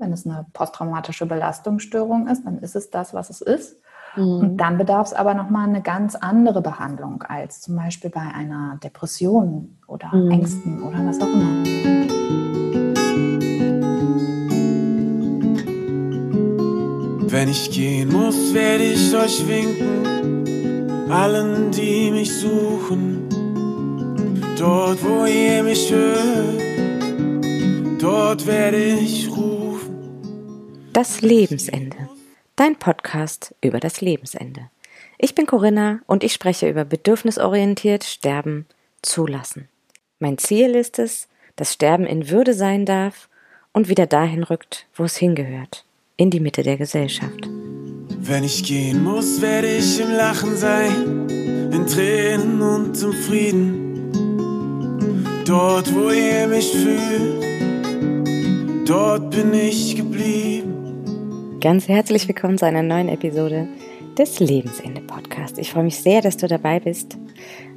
Wenn es eine posttraumatische Belastungsstörung ist, dann ist es das, was es ist. Mhm. Und dann bedarf es aber nochmal eine ganz andere Behandlung als zum Beispiel bei einer Depression oder mhm. Ängsten oder was auch immer. Wenn ich gehen muss, werde ich euch winken, allen, die mich suchen. Dort, wo ihr mich hört, dort werde ich. Das Lebensende dein Podcast über das Lebensende. Ich bin Corinna und ich spreche über bedürfnisorientiert Sterben zulassen. Mein Ziel ist es, dass Sterben in Würde sein darf und wieder dahin rückt, wo es hingehört, in die Mitte der Gesellschaft. Wenn ich gehen muss, werde ich im Lachen sein, in Tränen und im Frieden. Dort, wo ihr mich fühlt, dort bin ich geblieben. Ganz herzlich willkommen zu einer neuen Episode des Lebensende Podcast. Ich freue mich sehr, dass du dabei bist.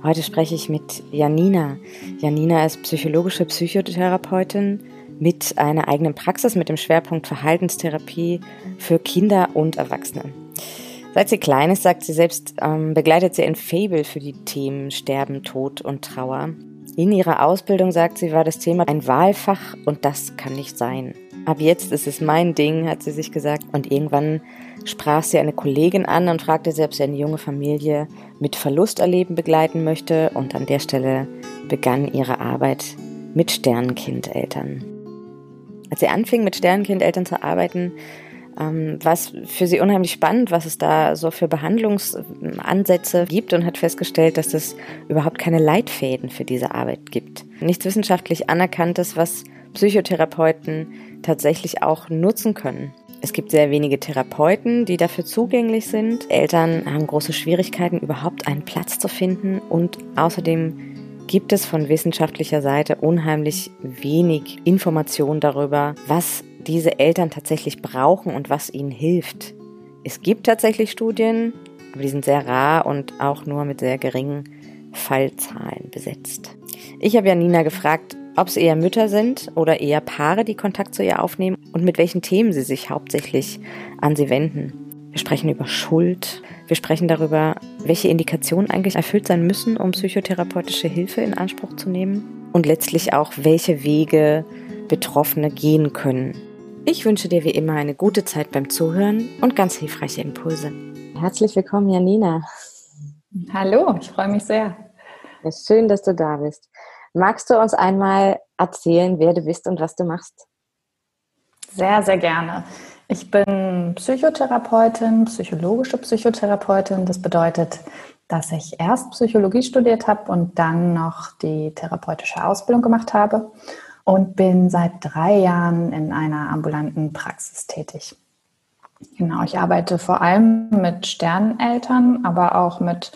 Heute spreche ich mit Janina. Janina ist psychologische Psychotherapeutin mit einer eigenen Praxis mit dem Schwerpunkt Verhaltenstherapie für Kinder und Erwachsene. Seit sie klein ist, sagt sie selbst, ähm, begleitet sie ein Fable für die Themen Sterben, Tod und Trauer. In ihrer Ausbildung, sagt sie, war das Thema ein Wahlfach und das kann nicht sein. Ab jetzt ist es mein Ding, hat sie sich gesagt. Und irgendwann sprach sie eine Kollegin an und fragte sie, ob sie eine junge Familie mit Verlusterleben begleiten möchte. Und an der Stelle begann ihre Arbeit mit Sternenkindeltern. Als sie anfing, mit Sternenkindeltern zu arbeiten, ähm, war es für sie unheimlich spannend, was es da so für Behandlungsansätze gibt und hat festgestellt, dass es überhaupt keine Leitfäden für diese Arbeit gibt. Nichts wissenschaftlich anerkanntes, was Psychotherapeuten tatsächlich auch nutzen können. Es gibt sehr wenige Therapeuten, die dafür zugänglich sind. Eltern haben große Schwierigkeiten, überhaupt einen Platz zu finden. Und außerdem gibt es von wissenschaftlicher Seite unheimlich wenig Informationen darüber, was diese Eltern tatsächlich brauchen und was ihnen hilft. Es gibt tatsächlich Studien, aber die sind sehr rar und auch nur mit sehr geringen Fallzahlen besetzt. Ich habe Janina gefragt, ob es eher Mütter sind oder eher Paare, die Kontakt zu ihr aufnehmen und mit welchen Themen sie sich hauptsächlich an sie wenden. Wir sprechen über Schuld. Wir sprechen darüber, welche Indikationen eigentlich erfüllt sein müssen, um psychotherapeutische Hilfe in Anspruch zu nehmen. Und letztlich auch, welche Wege Betroffene gehen können. Ich wünsche dir wie immer eine gute Zeit beim Zuhören und ganz hilfreiche Impulse. Herzlich willkommen, Janina. Hallo, ich freue mich sehr. Ja, schön, dass du da bist. Magst du uns einmal erzählen, wer du bist und was du machst? Sehr, sehr gerne. Ich bin Psychotherapeutin, psychologische Psychotherapeutin. Das bedeutet, dass ich erst Psychologie studiert habe und dann noch die therapeutische Ausbildung gemacht habe und bin seit drei Jahren in einer ambulanten Praxis tätig. Genau, ich arbeite vor allem mit Sterneneltern, aber auch mit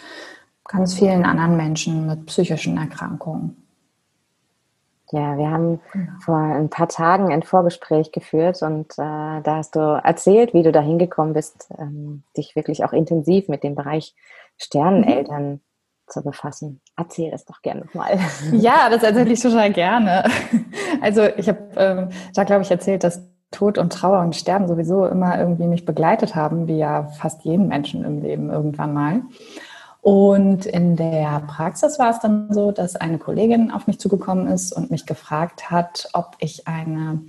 ganz vielen anderen Menschen mit psychischen Erkrankungen. Ja, wir haben genau. vor ein paar Tagen ein Vorgespräch geführt und äh, da hast du erzählt, wie du da hingekommen bist, ähm, dich wirklich auch intensiv mit dem Bereich Sterneneltern mhm. Zu befassen. Erzähl es doch gerne nochmal. Ja, das erzähle ich total gerne. Also ich habe ähm, da, glaube ich, erzählt, dass Tod und Trauer und Sterben sowieso immer irgendwie mich begleitet haben, wie ja fast jeden Menschen im Leben irgendwann mal. Und in der Praxis war es dann so, dass eine Kollegin auf mich zugekommen ist und mich gefragt hat, ob ich eine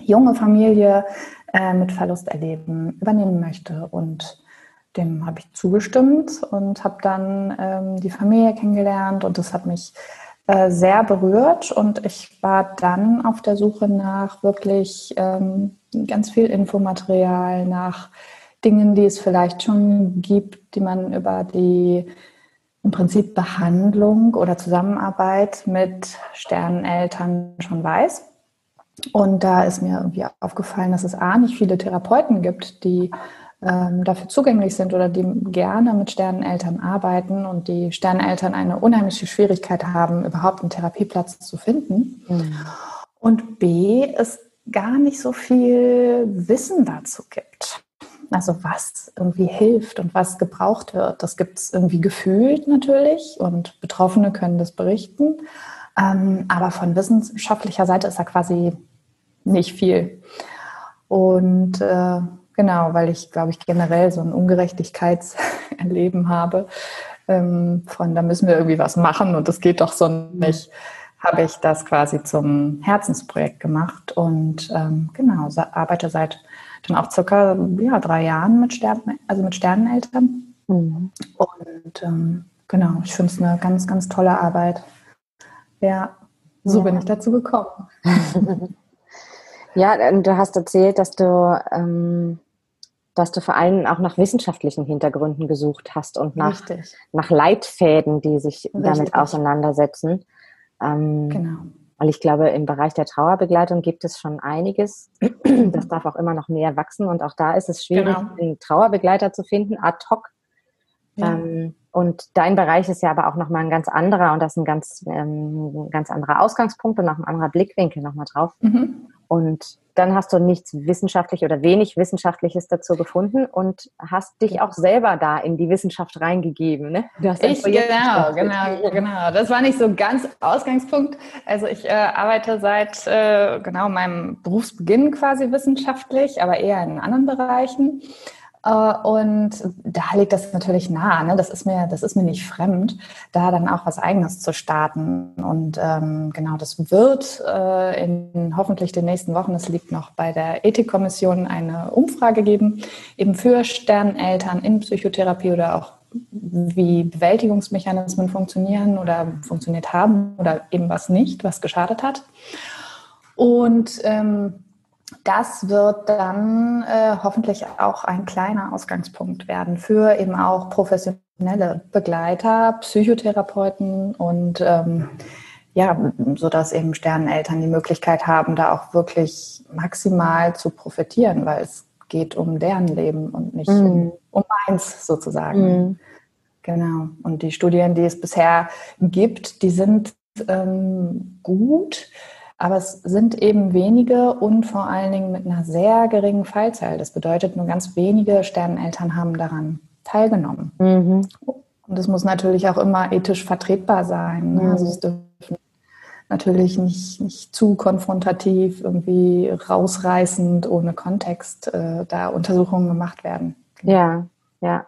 junge Familie äh, mit Verlusterleben übernehmen möchte. Und dem habe ich zugestimmt und habe dann ähm, die Familie kennengelernt und das hat mich äh, sehr berührt und ich war dann auf der Suche nach wirklich ähm, ganz viel Infomaterial, nach Dingen, die es vielleicht schon gibt, die man über die im Prinzip Behandlung oder Zusammenarbeit mit Sterneneltern schon weiß. Und da ist mir irgendwie aufgefallen, dass es A, nicht viele Therapeuten gibt, die ähm, dafür zugänglich sind oder die gerne mit Sterneneltern arbeiten und die Sterneneltern eine unheimliche Schwierigkeit haben, überhaupt einen Therapieplatz zu finden. Mhm. Und B, es gar nicht so viel Wissen dazu gibt. Also was irgendwie hilft und was gebraucht wird. Das gibt es irgendwie gefühlt natürlich und Betroffene können das berichten. Ähm, aber von wissenschaftlicher Seite ist da quasi nicht viel. Und äh, genau, weil ich, glaube ich, generell so ein Ungerechtigkeitserleben habe, ähm, von da müssen wir irgendwie was machen und das geht doch so nicht, habe ich das quasi zum Herzensprojekt gemacht und ähm, genau, arbeite seit dann auch circa ja, drei Jahren mit Sternen, also mit Sterneneltern. Mhm. Und ähm, genau, ich finde es eine ganz, ganz tolle Arbeit. Ja, so ja. bin ich dazu gekommen. ja, du hast erzählt, dass du ähm, dass du vor allem auch nach wissenschaftlichen Hintergründen gesucht hast und nach, nach Leitfäden, die sich Richtig. damit auseinandersetzen. Ähm, genau. Weil ich glaube, im Bereich der Trauerbegleitung gibt es schon einiges. Das darf auch immer noch mehr wachsen. Und auch da ist es schwierig, genau. einen Trauerbegleiter zu finden, ad hoc. Ja. Ähm, und dein Bereich ist ja aber auch nochmal ein ganz anderer und das ist ein ganz, ähm, ganz anderer Ausgangspunkt und auch ein anderer Blickwinkel nochmal drauf. Mhm. Und dann hast du nichts wissenschaftlich oder wenig Wissenschaftliches dazu gefunden und hast dich auch selber da in die Wissenschaft reingegeben. Ne? ich, genau, genau, genau. Das war nicht so ganz Ausgangspunkt. Also ich äh, arbeite seit äh, genau meinem Berufsbeginn quasi wissenschaftlich, aber eher in anderen Bereichen. Äh, und da liegt das natürlich nah. Ne? Das ist mir, das ist mir nicht fremd, da dann auch was Eigenes zu starten. Und ähm, genau, das wird äh, in hoffentlich den nächsten Wochen. Es liegt noch bei der Ethikkommission eine Umfrage geben, eben für Sterneltern in Psychotherapie oder auch wie Bewältigungsmechanismen funktionieren oder funktioniert haben oder eben was nicht, was geschadet hat. Und ähm, das wird dann äh, hoffentlich auch ein kleiner Ausgangspunkt werden für eben auch professionelle Begleiter, Psychotherapeuten und ähm, ja, so dass eben Sterneneltern die Möglichkeit haben, da auch wirklich maximal zu profitieren, weil es geht um deren Leben und nicht mm. um, um eins sozusagen. Mm. Genau. Und die Studien, die es bisher gibt, die sind ähm, gut aber es sind eben wenige und vor allen Dingen mit einer sehr geringen Fallzahl. Das bedeutet, nur ganz wenige Sterneneltern haben daran teilgenommen. Mhm. Und es muss natürlich auch immer ethisch vertretbar sein. Ne? Mhm. Also es dürfen natürlich nicht, nicht zu konfrontativ, irgendwie rausreißend, ohne Kontext äh, da Untersuchungen gemacht werden. Ja, ja.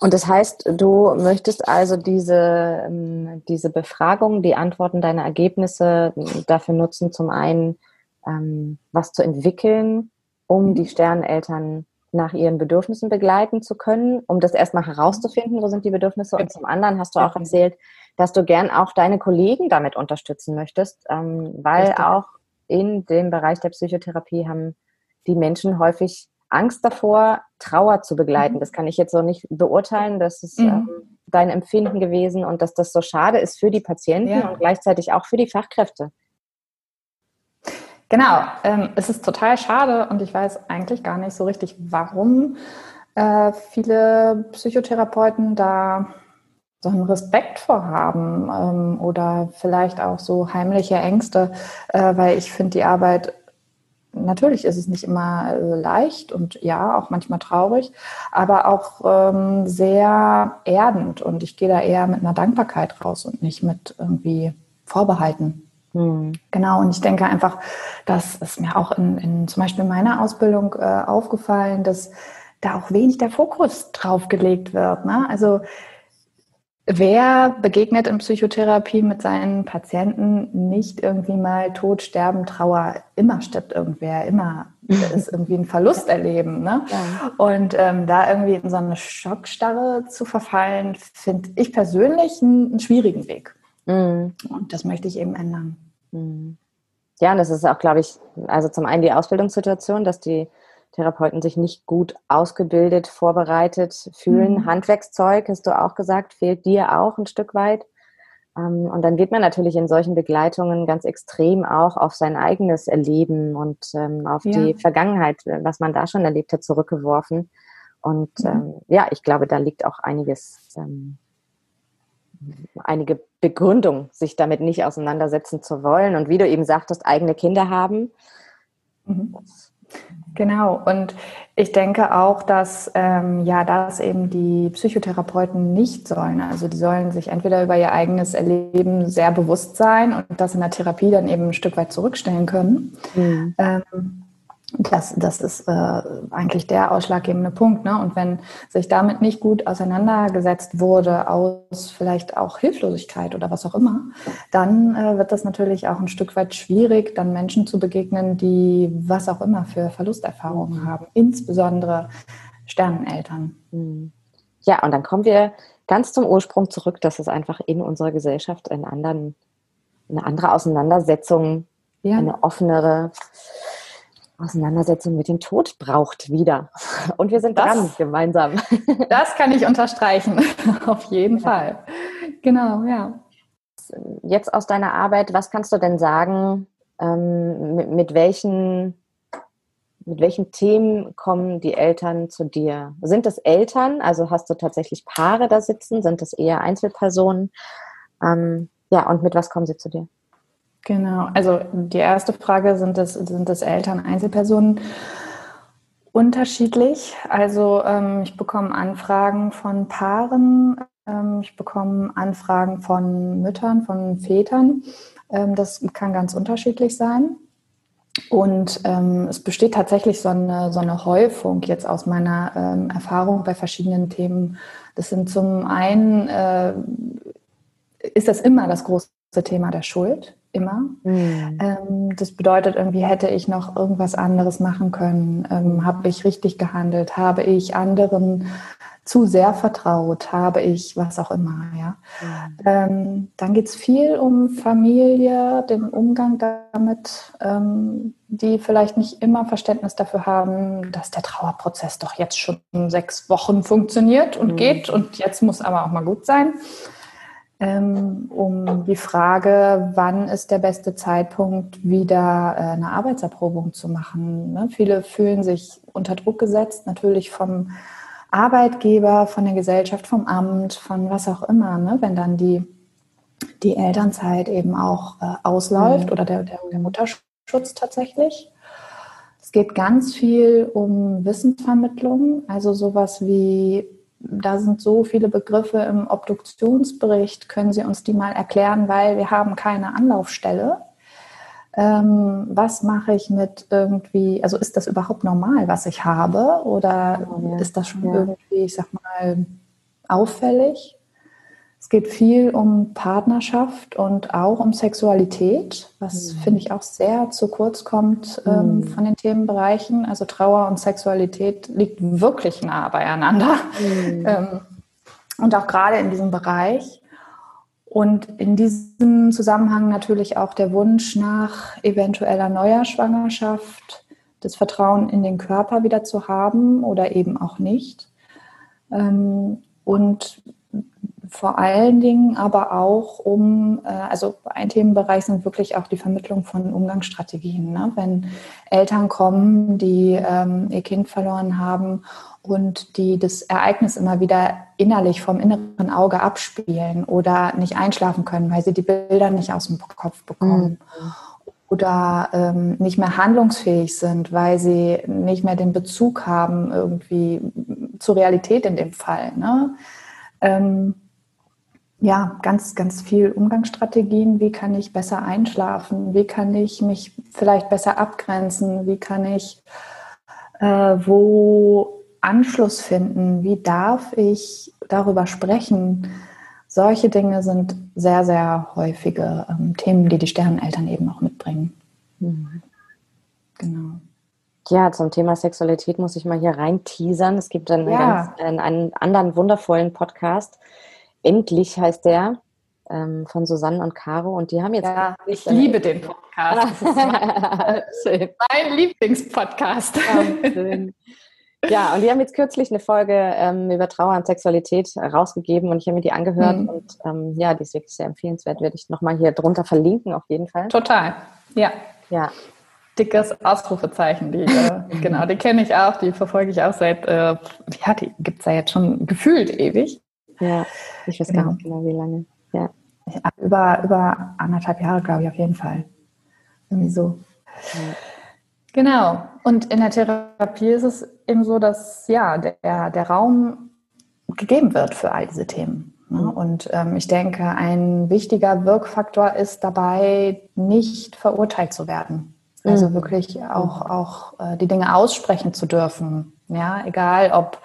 Und das heißt, du möchtest also diese, ähm, diese Befragung, die Antworten deiner Ergebnisse dafür nutzen, zum einen ähm, was zu entwickeln, um die Sterneneltern nach ihren Bedürfnissen begleiten zu können, um das erstmal herauszufinden, wo sind die Bedürfnisse. Und zum anderen hast du auch erzählt, dass du gern auch deine Kollegen damit unterstützen möchtest, ähm, weil auch in dem Bereich der Psychotherapie haben die Menschen häufig Angst davor, Trauer zu begleiten. Mhm. Das kann ich jetzt so nicht beurteilen. Das ist mhm. ähm, dein Empfinden gewesen und dass das so schade ist für die Patienten ja. und gleichzeitig auch für die Fachkräfte. Genau, ähm, es ist total schade und ich weiß eigentlich gar nicht so richtig, warum äh, viele Psychotherapeuten da so einen Respekt vorhaben ähm, oder vielleicht auch so heimliche Ängste, äh, weil ich finde die Arbeit natürlich ist es nicht immer äh, leicht und ja, auch manchmal traurig, aber auch ähm, sehr erdend. Und ich gehe da eher mit einer Dankbarkeit raus und nicht mit irgendwie Vorbehalten. Hm. Genau, und ich denke einfach, das ist mir auch in, in zum Beispiel meiner Ausbildung äh, aufgefallen, dass da auch wenig der Fokus drauf gelegt wird. Ne? Also Wer begegnet in Psychotherapie mit seinen Patienten nicht irgendwie mal Tod, Sterben, Trauer? Immer stirbt irgendwer, immer ist irgendwie ein Verlust erleben. Ne? Ja. Und ähm, da irgendwie in so eine Schockstarre zu verfallen, finde ich persönlich einen, einen schwierigen Weg. Mhm. Und das möchte ich eben ändern. Mhm. Ja, und das ist auch, glaube ich, also zum einen die Ausbildungssituation, dass die Therapeuten sich nicht gut ausgebildet, vorbereitet fühlen. Mhm. Handwerkszeug, hast du auch gesagt, fehlt dir auch ein Stück weit. Ähm, und dann wird man natürlich in solchen Begleitungen ganz extrem auch auf sein eigenes Erleben und ähm, auf ja. die Vergangenheit, was man da schon erlebt hat, zurückgeworfen. Und mhm. ähm, ja, ich glaube, da liegt auch einiges, einige Begründung, sich damit nicht auseinandersetzen zu wollen. Und wie du eben sagtest, eigene Kinder haben. Mhm. Genau, und ich denke auch, dass ähm, ja, das eben die Psychotherapeuten nicht sollen. Also die sollen sich entweder über ihr eigenes Erleben sehr bewusst sein und das in der Therapie dann eben ein Stück weit zurückstellen können. Mhm. Ähm, das, das ist äh, eigentlich der ausschlaggebende Punkt. Ne? Und wenn sich damit nicht gut auseinandergesetzt wurde, aus vielleicht auch Hilflosigkeit oder was auch immer, dann äh, wird das natürlich auch ein Stück weit schwierig, dann Menschen zu begegnen, die was auch immer für Verlusterfahrungen mhm. haben, insbesondere Sterneneltern. Mhm. Ja, und dann kommen wir ganz zum Ursprung zurück, dass es einfach in unserer Gesellschaft einen anderen, eine andere Auseinandersetzung, ja. eine offenere Auseinandersetzung mit dem Tod braucht wieder. Und wir sind das, dran gemeinsam. Das kann ich unterstreichen, auf jeden ja. Fall. Genau, ja. Jetzt aus deiner Arbeit, was kannst du denn sagen, ähm, mit, mit, welchen, mit welchen Themen kommen die Eltern zu dir? Sind es Eltern, also hast du tatsächlich Paare da sitzen? Sind es eher Einzelpersonen? Ähm, ja, und mit was kommen sie zu dir? Genau, also die erste Frage, sind das, sind das Eltern, Einzelpersonen? Unterschiedlich. Also ähm, ich bekomme Anfragen von Paaren, ähm, ich bekomme Anfragen von Müttern, von Vätern. Ähm, das kann ganz unterschiedlich sein. Und ähm, es besteht tatsächlich so eine, so eine Häufung jetzt aus meiner ähm, Erfahrung bei verschiedenen Themen. Das sind zum einen, äh, ist das immer das große Thema der Schuld immer. Mhm. Ähm, das bedeutet, irgendwie hätte ich noch irgendwas anderes machen können. Ähm, habe ich richtig gehandelt? Habe ich anderen zu sehr vertraut? Habe ich was auch immer? Ja. Mhm. Ähm, dann geht es viel um Familie, den Umgang damit, ähm, die vielleicht nicht immer Verständnis dafür haben, dass der Trauerprozess doch jetzt schon sechs Wochen funktioniert und mhm. geht und jetzt muss aber auch mal gut sein ähm, um die Frage, wann ist der beste Zeitpunkt, wieder äh, eine Arbeitserprobung zu machen. Ne? Viele fühlen sich unter Druck gesetzt, natürlich vom Arbeitgeber, von der Gesellschaft, vom Amt, von was auch immer, ne? wenn dann die, die Elternzeit eben auch äh, ausläuft mhm. oder der, der, der Mutterschutz tatsächlich. Es geht ganz viel um Wissensvermittlung, also sowas wie da sind so viele Begriffe im Obduktionsbericht. Können Sie uns die mal erklären, weil wir haben keine Anlaufstelle. Ähm, was mache ich mit irgendwie, also ist das überhaupt normal, was ich habe? Oder ja, ist das schon ja. irgendwie, ich sag mal, auffällig? Es geht viel um Partnerschaft und auch um Sexualität, was mhm. finde ich auch sehr zu kurz kommt ähm, mhm. von den Themenbereichen. Also Trauer und Sexualität liegt wirklich nah beieinander. Mhm. Ähm, und auch gerade in diesem Bereich. Und in diesem Zusammenhang natürlich auch der Wunsch nach eventueller neuer Schwangerschaft, das Vertrauen in den Körper wieder zu haben oder eben auch nicht. Ähm, und vor allen Dingen aber auch um, äh, also ein Themenbereich sind wirklich auch die Vermittlung von Umgangsstrategien. Ne? Wenn Eltern kommen, die ähm, ihr Kind verloren haben und die das Ereignis immer wieder innerlich vom inneren Auge abspielen oder nicht einschlafen können, weil sie die Bilder nicht aus dem Kopf bekommen. Mhm. Oder ähm, nicht mehr handlungsfähig sind, weil sie nicht mehr den Bezug haben irgendwie zur Realität in dem Fall. Ne? Ähm, ja, ganz, ganz viel Umgangsstrategien. Wie kann ich besser einschlafen? Wie kann ich mich vielleicht besser abgrenzen? Wie kann ich äh, wo Anschluss finden? Wie darf ich darüber sprechen? Solche Dinge sind sehr, sehr häufige ähm, Themen, die die Sterneneltern eben auch mitbringen. Mhm. Genau. Ja, zum Thema Sexualität muss ich mal hier rein teasern. Es gibt einen, ja. ganz, einen, einen anderen wundervollen Podcast, Endlich heißt der, ähm, von Susanne und Caro. Und die haben jetzt. Ja, ich liebe den Podcast. mein, mein Lieblingspodcast. Ja, und die haben jetzt kürzlich eine Folge ähm, über Trauer und Sexualität rausgegeben und ich habe mir die angehört mhm. und ähm, ja, die ist wirklich sehr empfehlenswert. Werde ich nochmal hier drunter verlinken, auf jeden Fall. Total, ja. Ja. Dickes Ausrufezeichen, die, äh, genau, die kenne ich auch, die verfolge ich auch seit, äh, ja, die gibt es ja jetzt schon gefühlt ewig. Ja, ich weiß genau. gar nicht genau, wie lange. Ja. Über, über anderthalb Jahre, glaube ich, auf jeden Fall. Irgendwie so. Ja. Genau. Und in der Therapie ist es eben so, dass ja, der, der Raum gegeben wird für all diese Themen. Ne? Mhm. Und ähm, ich denke, ein wichtiger Wirkfaktor ist dabei, nicht verurteilt zu werden. Also mhm. wirklich auch, auch äh, die Dinge aussprechen zu dürfen. Ja, egal ob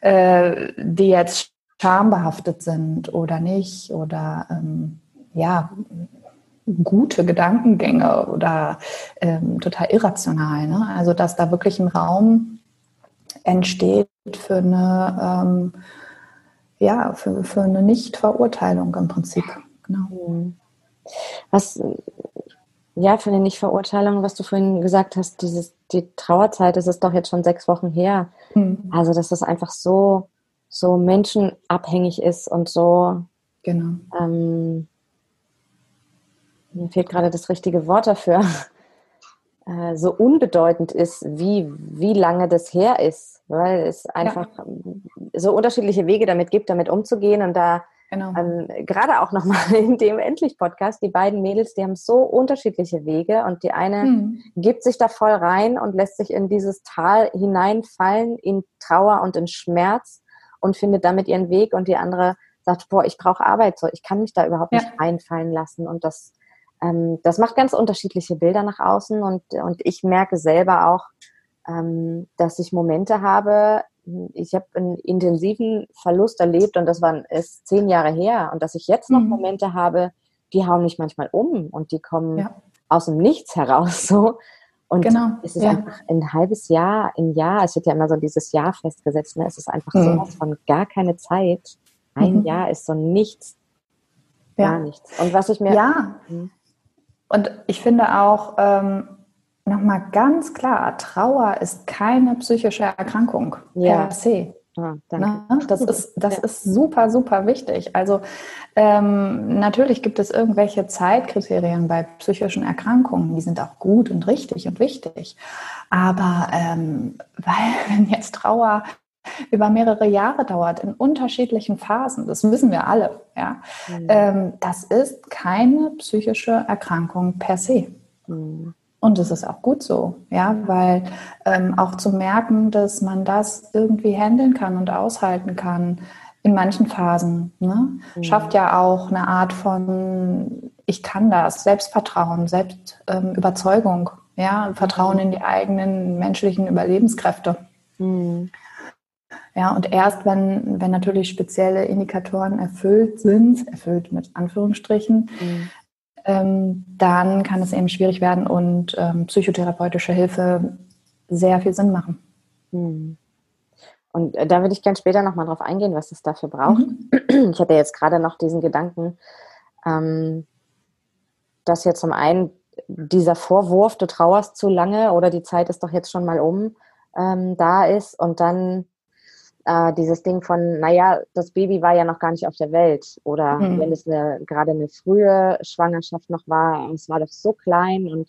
äh, die jetzt schambehaftet sind oder nicht oder ähm, ja, gute Gedankengänge oder ähm, total irrational. Ne? Also dass da wirklich ein Raum entsteht für eine ähm, ja, für, für eine Nichtverurteilung im Prinzip. Genau. Mhm. Was ja, für eine Nichtverurteilung, was du vorhin gesagt hast, dieses, die Trauerzeit, das ist doch jetzt schon sechs Wochen her. Mhm. Also, dass das einfach so, so menschenabhängig ist und so. Genau. Ähm, mir fehlt gerade das richtige Wort dafür. Äh, so unbedeutend ist, wie, wie lange das her ist, weil es einfach ja. so unterschiedliche Wege damit gibt, damit umzugehen und da Genau. Ähm, gerade auch nochmal in dem Endlich-Podcast, die beiden Mädels, die haben so unterschiedliche Wege und die eine hm. gibt sich da voll rein und lässt sich in dieses Tal hineinfallen, in Trauer und in Schmerz und findet damit ihren Weg und die andere sagt, boah, ich brauche Arbeit, so ich kann mich da überhaupt ja. nicht reinfallen lassen und das, ähm, das macht ganz unterschiedliche Bilder nach außen und, und ich merke selber auch, ähm, dass ich Momente habe, ich habe einen intensiven Verlust erlebt und das war ist zehn Jahre her und dass ich jetzt noch mhm. Momente habe, die hauen mich manchmal um und die kommen ja. aus dem Nichts heraus so. Und genau. es ist ja. einfach ein halbes Jahr, ein Jahr, es wird ja immer so dieses Jahr festgesetzt, ne? es ist einfach mhm. sowas von gar keine Zeit. Ein mhm. Jahr ist so nichts, ja. gar nichts. Und was ich mir... Ja, mhm. und ich finde auch, ähm, nochmal ganz klar, Trauer ist keine psychische Erkrankung ja. per se. Ah, ne? Das, ist, das ja. ist super, super wichtig. Also ähm, natürlich gibt es irgendwelche Zeitkriterien bei psychischen Erkrankungen, die sind auch gut und richtig und wichtig. Aber ähm, weil wenn jetzt Trauer über mehrere Jahre dauert, in unterschiedlichen Phasen, das wissen wir alle, ja, mhm. ähm, das ist keine psychische Erkrankung per se. Mhm. Und das ist auch gut so, ja, weil ähm, auch zu merken, dass man das irgendwie handeln kann und aushalten kann in manchen Phasen, ne, mhm. schafft ja auch eine Art von, ich kann das, Selbstvertrauen, Selbstüberzeugung, ähm, ja, Vertrauen in die eigenen menschlichen Überlebenskräfte. Mhm. Ja, und erst wenn, wenn natürlich spezielle Indikatoren erfüllt sind, erfüllt mit Anführungsstrichen, mhm ähm, dann kann es eben schwierig werden und ähm, psychotherapeutische Hilfe sehr viel Sinn machen. Hm. Und äh, da würde ich gerne später nochmal drauf eingehen, was es dafür braucht. Mhm. Ich hatte jetzt gerade noch diesen Gedanken, ähm, dass jetzt zum einen dieser Vorwurf, du trauerst zu lange oder die Zeit ist doch jetzt schon mal um, ähm, da ist und dann äh, dieses Ding von, naja, das Baby war ja noch gar nicht auf der Welt. Oder mhm. wenn es eine, gerade eine frühe Schwangerschaft noch war, es war doch so klein und,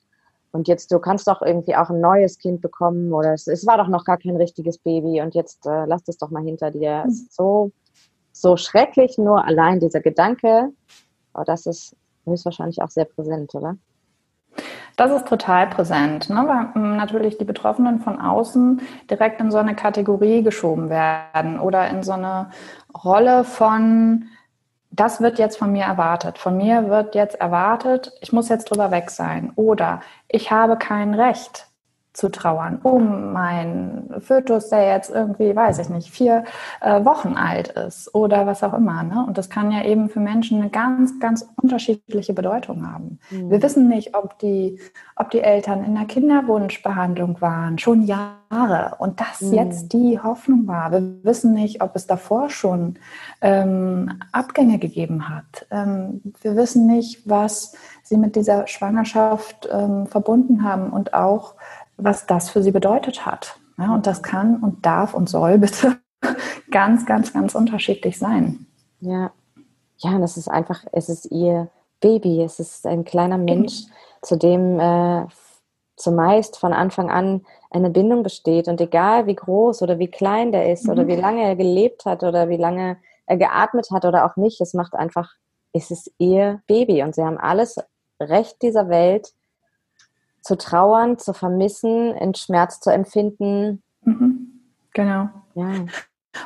und jetzt, du kannst doch irgendwie auch ein neues Kind bekommen oder es, es war doch noch gar kein richtiges Baby und jetzt äh, lass das doch mal hinter dir. Mhm. Es ist so, so schrecklich, nur allein dieser Gedanke, aber das ist höchstwahrscheinlich auch sehr präsent, oder? Das ist total präsent, ne? weil hm, natürlich die Betroffenen von außen direkt in so eine Kategorie geschoben werden oder in so eine Rolle von, das wird jetzt von mir erwartet. Von mir wird jetzt erwartet, ich muss jetzt drüber weg sein. Oder ich habe kein Recht, zu trauern um meinen Fötus, der jetzt irgendwie, weiß ich nicht, vier äh, Wochen alt ist oder was auch immer. Ne? Und das kann ja eben für Menschen eine ganz, ganz unterschiedliche Bedeutung haben. Mhm. Wir wissen nicht, ob die, ob die Eltern in der Kinderwunschbehandlung waren, schon Jahre, und das mhm. jetzt die Hoffnung war. Wir wissen nicht, ob es davor schon ähm, Abgänge gegeben hat. Ähm, wir wissen nicht, was sie mit dieser Schwangerschaft ähm, verbunden haben und auch, was das für sie bedeutet hat. Ja, und das kann und darf und soll bitte ganz, ganz, ganz unterschiedlich sein. Ja, ja, das ist einfach, es ist ihr Baby, es ist ein kleiner Mensch, mhm. zu dem äh, zumeist von Anfang an eine Bindung besteht. Und egal wie groß oder wie klein der ist mhm. oder wie lange er gelebt hat oder wie lange er geatmet hat oder auch nicht, es macht einfach, es ist ihr Baby und sie haben alles Recht dieser Welt, zu trauern, zu vermissen, in Schmerz zu empfinden. Mhm. Genau. Ja.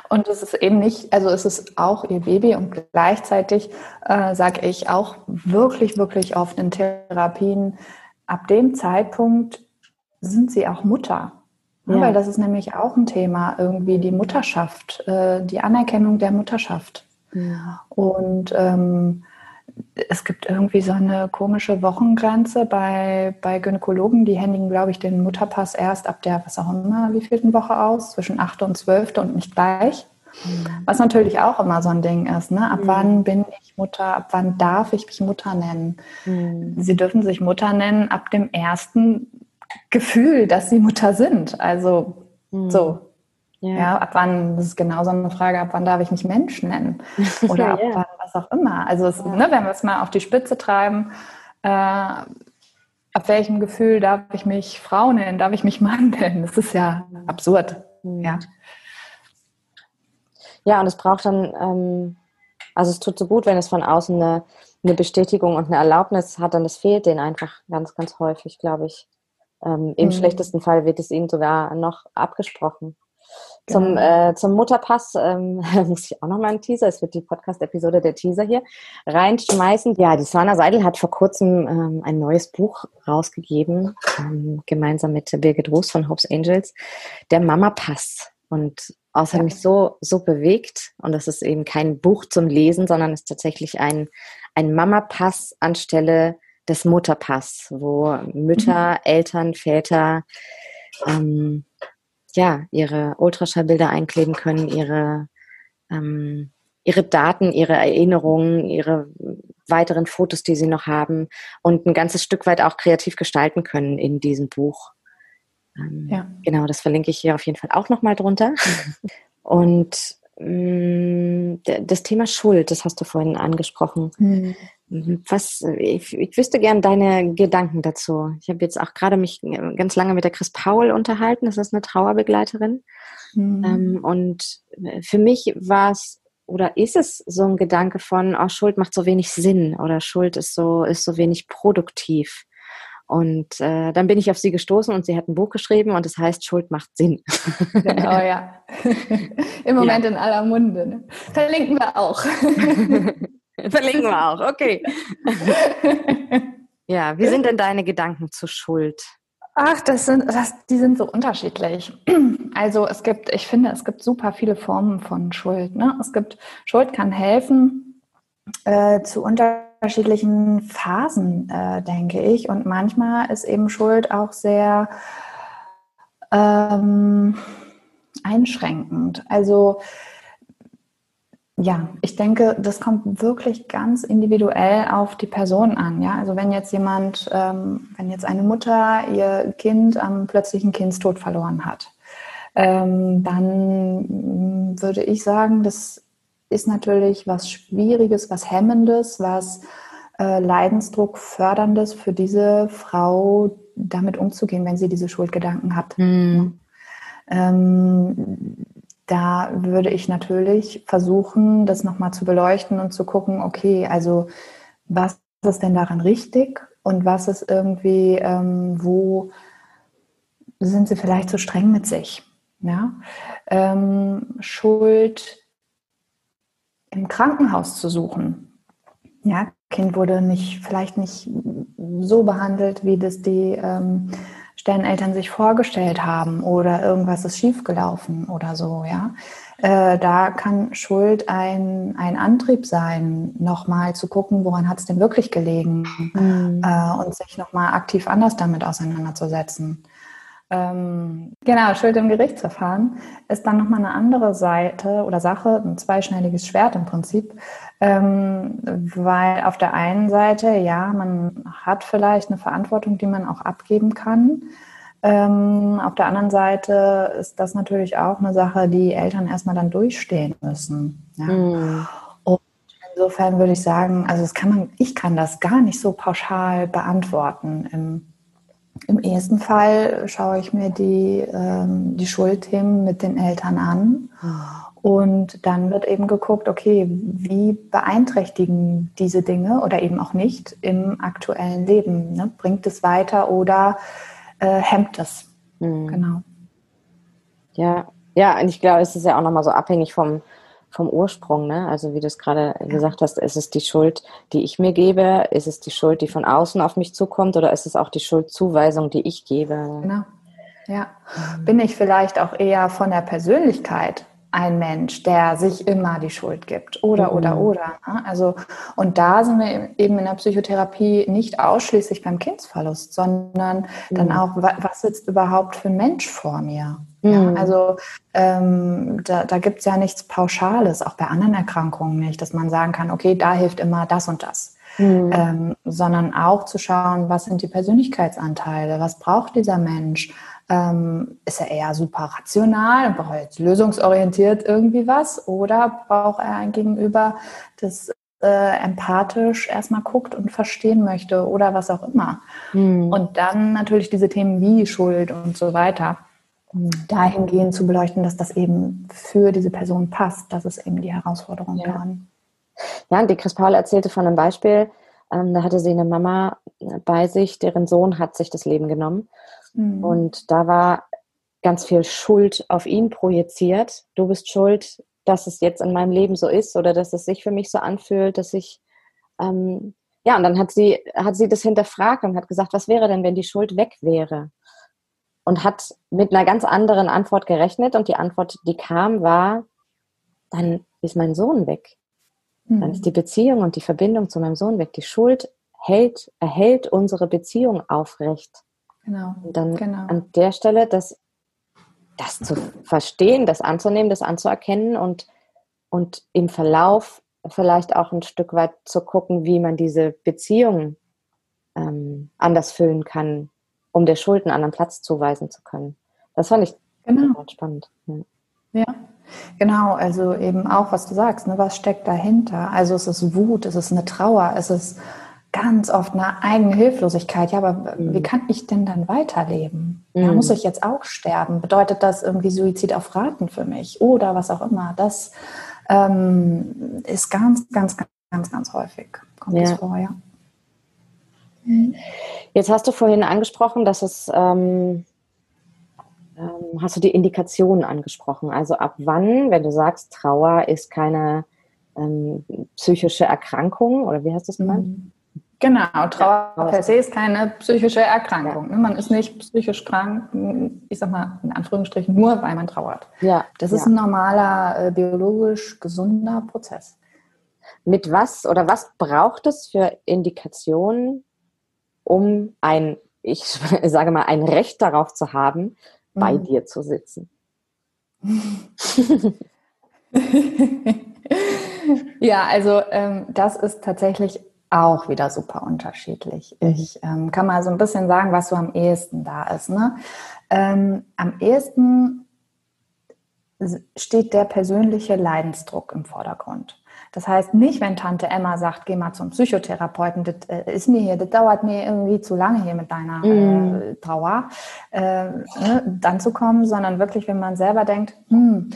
Und es ist eben nicht, also es ist auch ihr Baby und gleichzeitig äh, sage ich auch wirklich, wirklich oft in Therapien, ab dem Zeitpunkt sind sie auch Mutter. Ja. Weil das ist nämlich auch ein Thema, irgendwie die Mutterschaft, äh, die Anerkennung der Mutterschaft. Ja. Und ähm, es gibt irgendwie so eine komische Wochengrenze bei, bei Gynäkologen. Die händigen, glaube ich, den Mutterpass erst ab der, was auch immer, wievielten Woche aus, zwischen 8. und 12. und nicht gleich. Mhm. Was natürlich auch immer so ein Ding ist. Ne? Ab mhm. wann bin ich Mutter? Ab wann darf ich mich Mutter nennen? Mhm. Sie dürfen sich Mutter nennen ab dem ersten Gefühl, dass sie Mutter sind. Also mhm. so. Ja. ja. ab wann, das ist genauso eine Frage, ab wann darf ich mich Mensch nennen? Oder ab wann was auch immer. Also es, ja. ne, wenn wir es mal auf die Spitze treiben, äh, ab welchem Gefühl darf ich mich Frau nennen, darf ich mich Mann nennen? Das ist ja absurd. Mhm. Ja. Ja, und es braucht dann, ähm, also es tut so gut, wenn es von außen eine, eine Bestätigung und eine Erlaubnis hat, dann es fehlt denen einfach ganz, ganz häufig, glaube ich. Ähm, Im mhm. schlechtesten Fall wird es ihnen sogar noch abgesprochen. Genau. Zum, äh, zum Mutterpass ähm, muss ich auch noch mal einen Teaser, es wird die Podcast-Episode der Teaser hier, reinschmeißen. Ja, die Svana Seidel hat vor kurzem ähm, ein neues Buch rausgegeben, ähm, gemeinsam mit Birgit Roos von Hope's Angels, der Mama-Pass. Und außer ja. mich so, so bewegt, und das ist eben kein Buch zum Lesen, sondern ist tatsächlich ein, ein Mama-Pass anstelle des Mutterpass, wo Mütter, mhm. Eltern, Väter ähm, ja ihre Ultraschallbilder einkleben können, ihre ähm, ihre Daten, ihre Erinnerungen, ihre weiteren Fotos, die sie noch haben und ein ganzes Stück weit auch kreativ gestalten können in diesem Buch. Ähm, ja. Genau, das verlinke ich hier auf jeden Fall auch nochmal drunter. Und das Thema Schuld, das hast du vorhin angesprochen. Mhm. Was, ich, ich wüsste gern deine Gedanken dazu. Ich habe jetzt auch gerade mich ganz lange mit der Chris Paul unterhalten. Das ist eine Trauerbegleiterin. Mhm. Und für mich war es oder ist es so ein Gedanke von, oh, Schuld macht so wenig Sinn oder Schuld ist so, ist so wenig produktiv. Und äh, dann bin ich auf sie gestoßen und sie hat ein Buch geschrieben und es das heißt Schuld macht Sinn. Genau, ja. Im Moment ja. in aller Munde. Ne? Verlinken wir auch. Verlinken wir auch, okay. ja, wie sind denn deine Gedanken zur Schuld? Ach, das sind, das, die sind so unterschiedlich. Also es gibt, ich finde, es gibt super viele Formen von Schuld. Ne? Es gibt, Schuld kann helfen äh, zu unterschiedlichen Phasen, äh, denke ich. Und manchmal ist eben Schuld auch sehr ähm, einschränkend. Also ja, ich denke, das kommt wirklich ganz individuell auf die Person an. Ja, also wenn jetzt jemand, ähm, wenn jetzt eine Mutter ihr Kind am plötzlichen Kindstod verloren hat, ähm, dann würde ich sagen, das ist natürlich was Schwieriges, was Hemmendes, was äh, Leidensdruck förderndes für diese Frau, damit umzugehen, wenn sie diese Schuldgedanken hat. Mhm. Ähm, da würde ich natürlich versuchen, das nochmal zu beleuchten und zu gucken, okay, also was ist denn daran richtig und was ist irgendwie, ähm, wo sind sie vielleicht zu streng mit sich? Ja? Ähm, Schuld im Krankenhaus zu suchen. Ja, Kind wurde nicht, vielleicht nicht so behandelt, wie das die ähm, Sterneltern sich vorgestellt haben oder irgendwas ist schiefgelaufen oder so, ja. Äh, da kann Schuld ein, ein Antrieb sein, nochmal zu gucken, woran hat es denn wirklich gelegen mhm. äh, und sich nochmal aktiv anders damit auseinanderzusetzen. Ähm, genau, Schuld im Gerichtsverfahren ist dann nochmal eine andere Seite oder Sache, ein zweischneidiges Schwert im Prinzip. Ähm, weil auf der einen Seite, ja, man hat vielleicht eine Verantwortung, die man auch abgeben kann. Ähm, auf der anderen Seite ist das natürlich auch eine Sache, die Eltern erstmal dann durchstehen müssen. Ja. Mhm. Und insofern würde ich sagen, also das kann man, ich kann das gar nicht so pauschal beantworten. Im, im ersten Fall schaue ich mir die, ähm, die Schuldthemen mit den Eltern an. Mhm und dann wird eben geguckt, okay, wie beeinträchtigen diese Dinge oder eben auch nicht im aktuellen Leben? Ne? Bringt es weiter oder äh, hemmt es? Mhm. Genau. Ja, ja, und ich glaube, es ist ja auch nochmal so abhängig vom, vom Ursprung, ne? Also wie du es gerade gesagt hast, ist es die Schuld, die ich mir gebe? Ist es die Schuld, die von außen auf mich zukommt? Oder ist es auch die Schuldzuweisung, die ich gebe? Genau. Ja. Bin ich vielleicht auch eher von der Persönlichkeit ein Mensch, der sich immer die Schuld gibt oder mhm. oder oder. Ne? Also und da sind wir eben in der Psychotherapie nicht ausschließlich beim Kindsverlust, sondern mhm. dann auch, was sitzt überhaupt für ein Mensch vor mir? Mhm. Ja, also ähm, da, da gibt es ja nichts Pauschales, auch bei anderen Erkrankungen nicht, dass man sagen kann, okay, da hilft immer das und das. Mhm. Ähm, sondern auch zu schauen, was sind die Persönlichkeitsanteile, was braucht dieser Mensch, ähm, ist er eher super rational, braucht er jetzt lösungsorientiert irgendwie was oder braucht er ein Gegenüber, das äh, empathisch erstmal guckt und verstehen möchte oder was auch immer. Mhm. Und dann natürlich diese Themen wie Schuld und so weiter. Dahingehend zu beleuchten, dass das eben für diese Person passt. Das ist eben die Herausforderung ja. daran. Ja, und die Chris Paul erzählte von einem Beispiel, ähm, da hatte sie eine Mama bei sich, deren Sohn hat sich das Leben genommen. Mhm. Und da war ganz viel Schuld auf ihn projiziert. Du bist schuld, dass es jetzt in meinem Leben so ist oder dass es sich für mich so anfühlt, dass ich ähm, ja, und dann hat sie, hat sie das hinterfragt und hat gesagt, was wäre denn, wenn die Schuld weg wäre? Und hat mit einer ganz anderen Antwort gerechnet und die Antwort, die kam, war, dann ist mein Sohn weg. Mhm. Dann ist die Beziehung und die Verbindung zu meinem Sohn weg. Die Schuld hält, erhält unsere Beziehung aufrecht. Genau. Und dann genau. an der Stelle das, das zu verstehen, das anzunehmen, das anzuerkennen und, und im Verlauf vielleicht auch ein Stück weit zu gucken, wie man diese Beziehung ähm, anders füllen kann, um der Schuld einen anderen Platz zuweisen zu können. Das fand ich genau. spannend. Ja. ja. Genau, also eben auch, was du sagst, ne, was steckt dahinter? Also es ist Wut, es ist eine Trauer, es ist ganz oft eine eigene Hilflosigkeit. Ja, aber mhm. wie kann ich denn dann weiterleben? Mhm. Ja, muss ich jetzt auch sterben? Bedeutet das irgendwie Suizid auf Raten für mich? Oder was auch immer. Das ähm, ist ganz, ganz, ganz, ganz häufig. Kommt ja. das vor, ja. Jetzt hast du vorhin angesprochen, dass es, ähm, ähm, hast du die Indikationen angesprochen. Also ab wann, wenn du sagst, Trauer ist keine ähm, psychische Erkrankung, oder wie hast du es genannt? Mhm. Genau, Trauer ja, per se ist keine psychische Erkrankung. Ja. Man ist nicht psychisch krank, ich sag mal in Anführungsstrichen, nur weil man trauert. Ja. Das ist ja. ein normaler, äh, biologisch gesunder Prozess. Mit was oder was braucht es für Indikationen, um ein, ich sage mal, ein Recht darauf zu haben, bei mhm. dir zu sitzen? ja, also ähm, das ist tatsächlich auch wieder super unterschiedlich. Ich ähm, kann mal so ein bisschen sagen, was so am ehesten da ist. Ne? Ähm, am ehesten steht der persönliche Leidensdruck im Vordergrund. Das heißt nicht, wenn Tante Emma sagt, geh mal zum Psychotherapeuten, das äh, ist mir hier, das dauert mir irgendwie zu lange hier mit deiner mm. äh, Trauer, äh, ne, dann zu kommen, sondern wirklich, wenn man selber denkt, hm,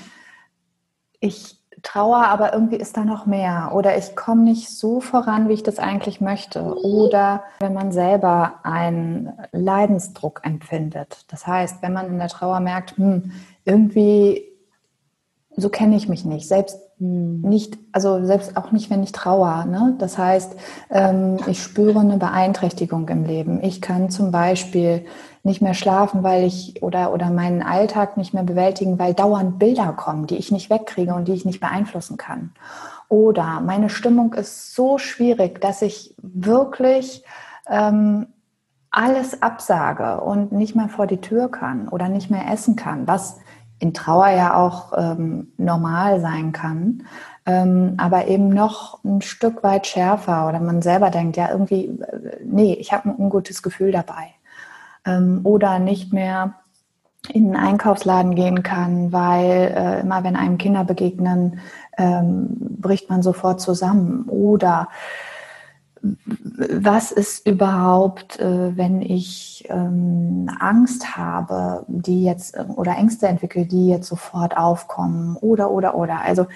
ich Trauer, aber irgendwie ist da noch mehr oder ich komme nicht so voran, wie ich das eigentlich möchte. Oder wenn man selber einen Leidensdruck empfindet. Das heißt, wenn man in der Trauer merkt, hm, irgendwie so kenne ich mich nicht, selbst. Nicht, also selbst auch nicht, wenn ich trauer. Ne? Das heißt, ähm, ich spüre eine Beeinträchtigung im Leben. Ich kann zum Beispiel nicht mehr schlafen, weil ich oder, oder meinen Alltag nicht mehr bewältigen, weil dauernd Bilder kommen, die ich nicht wegkriege und die ich nicht beeinflussen kann. Oder meine Stimmung ist so schwierig, dass ich wirklich ähm, alles absage und nicht mehr vor die Tür kann oder nicht mehr essen kann, was in Trauer ja auch ähm, normal sein kann, ähm, aber eben noch ein Stück weit schärfer oder man selber denkt, ja irgendwie, äh, nee, ich habe ein ungutes Gefühl dabei ähm, oder nicht mehr in einen Einkaufsladen gehen kann, weil äh, immer wenn einem Kinder begegnen, ähm, bricht man sofort zusammen. Oder was ist überhaupt, äh, wenn ich ähm, Angst habe, die jetzt oder Ängste entwickle, die jetzt sofort aufkommen? Oder, oder, oder. Also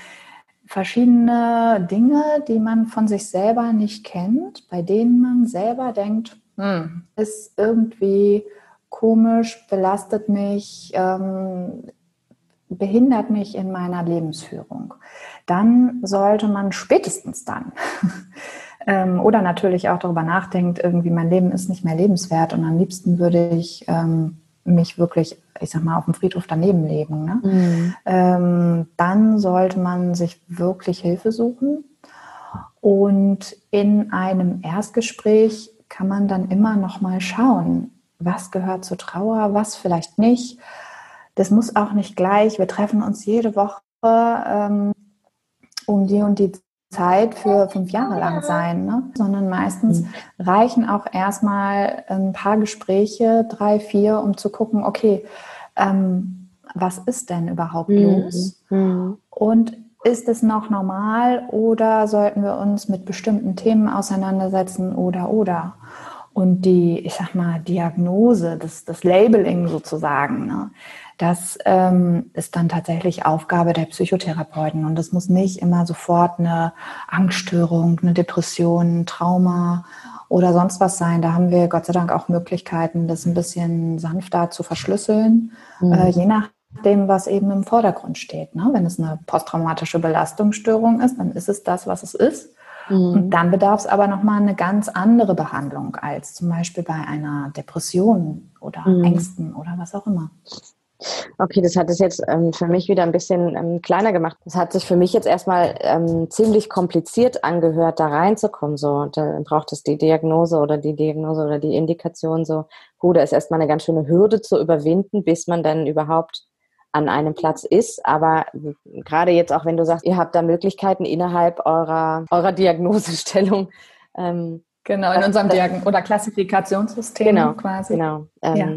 verschiedene Dinge, die man von sich selber nicht kennt, bei denen man selber denkt, hm, ist irgendwie komisch, belastet mich, ähm, behindert mich in meiner Lebensführung. dann sollte man spätestens dann ähm, oder natürlich auch darüber nachdenkt, irgendwie mein Leben ist nicht mehr lebenswert und am liebsten würde ich ähm, mich wirklich, ich sag mal, auf dem Friedhof daneben leben. Ne? Mhm. Ähm, dann sollte man sich wirklich Hilfe suchen. Und in einem Erstgespräch kann man dann immer noch mal schauen, was gehört zur Trauer, was vielleicht nicht. Das muss auch nicht gleich. Wir treffen uns jede Woche ähm, um die und die Zeit für fünf Jahre lang sein, ne? sondern meistens mhm. reichen auch erstmal ein paar Gespräche, drei, vier, um zu gucken, okay, ähm, was ist denn überhaupt mhm. los? Mhm. Und ist es noch normal oder sollten wir uns mit bestimmten Themen auseinandersetzen oder oder? Und die, ich sag mal, Diagnose, das, das Labeling sozusagen, ne? Das ähm, ist dann tatsächlich Aufgabe der Psychotherapeuten. Und das muss nicht immer sofort eine Angststörung, eine Depression, ein Trauma oder sonst was sein. Da haben wir Gott sei Dank auch Möglichkeiten, das ein bisschen sanfter zu verschlüsseln, mhm. äh, je nachdem, was eben im Vordergrund steht. Ne? Wenn es eine posttraumatische Belastungsstörung ist, dann ist es das, was es ist. Mhm. Und dann bedarf es aber nochmal eine ganz andere Behandlung als zum Beispiel bei einer Depression oder mhm. Ängsten oder was auch immer. Okay, das hat es jetzt ähm, für mich wieder ein bisschen ähm, kleiner gemacht. Das hat sich für mich jetzt erstmal ähm, ziemlich kompliziert angehört, da reinzukommen. So, da braucht es die Diagnose oder die Diagnose oder die Indikation so. Huh, da ist erstmal eine ganz schöne Hürde zu überwinden, bis man dann überhaupt an einem Platz ist. Aber gerade jetzt auch, wenn du sagst, ihr habt da Möglichkeiten innerhalb eurer, eurer Diagnosestellung. Ähm, genau, in unserem Diagn- oder Klassifikationssystem genau, quasi. Genau. Ähm, ja.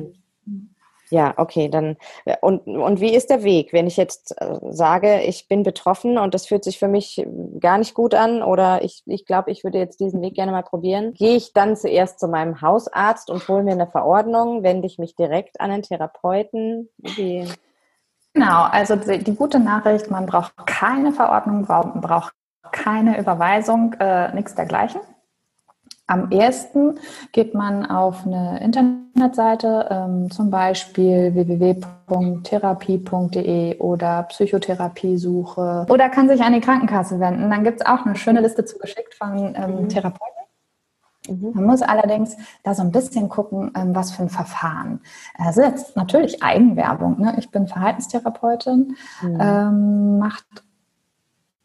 Ja, okay, dann und, und wie ist der Weg, wenn ich jetzt äh, sage, ich bin betroffen und das fühlt sich für mich gar nicht gut an oder ich, ich glaube, ich würde jetzt diesen Weg gerne mal probieren. Gehe ich dann zuerst zu meinem Hausarzt und hole mir eine Verordnung, wende ich mich direkt an einen Therapeuten? Wie? Genau, also die, die gute Nachricht, man braucht keine Verordnung, braucht, braucht keine Überweisung, äh, nichts dergleichen. Am ersten geht man auf eine Internetseite, ähm, zum Beispiel www.therapie.de oder Psychotherapiesuche oder kann sich an die Krankenkasse wenden. Dann gibt es auch eine schöne Liste zugeschickt von ähm, mhm. Therapeuten. Mhm. Man muss allerdings da so ein bisschen gucken, ähm, was für ein Verfahren. Also jetzt natürlich Eigenwerbung. Ne? Ich bin Verhaltenstherapeutin, mhm. ähm, macht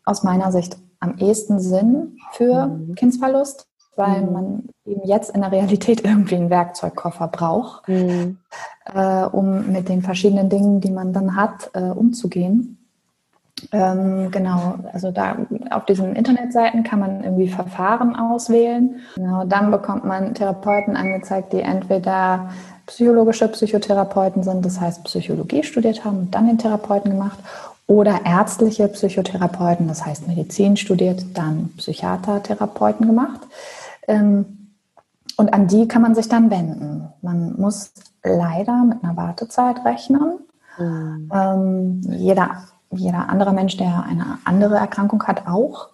aus meiner Sicht am ehesten Sinn für mhm. Kindsverlust weil mhm. man eben jetzt in der Realität irgendwie einen Werkzeugkoffer braucht, mhm. äh, um mit den verschiedenen Dingen, die man dann hat, äh, umzugehen. Ähm, genau, also da auf diesen Internetseiten kann man irgendwie Verfahren auswählen. Genau, dann bekommt man Therapeuten angezeigt, die entweder psychologische Psychotherapeuten sind, das heißt Psychologie studiert haben und dann den Therapeuten gemacht, oder ärztliche Psychotherapeuten, das heißt Medizin studiert, dann Psychiatertherapeuten gemacht. Ähm, und an die kann man sich dann wenden. Man muss leider mit einer Wartezeit rechnen. Mhm. Ähm, jeder, jeder andere Mensch, der eine andere Erkrankung hat, auch.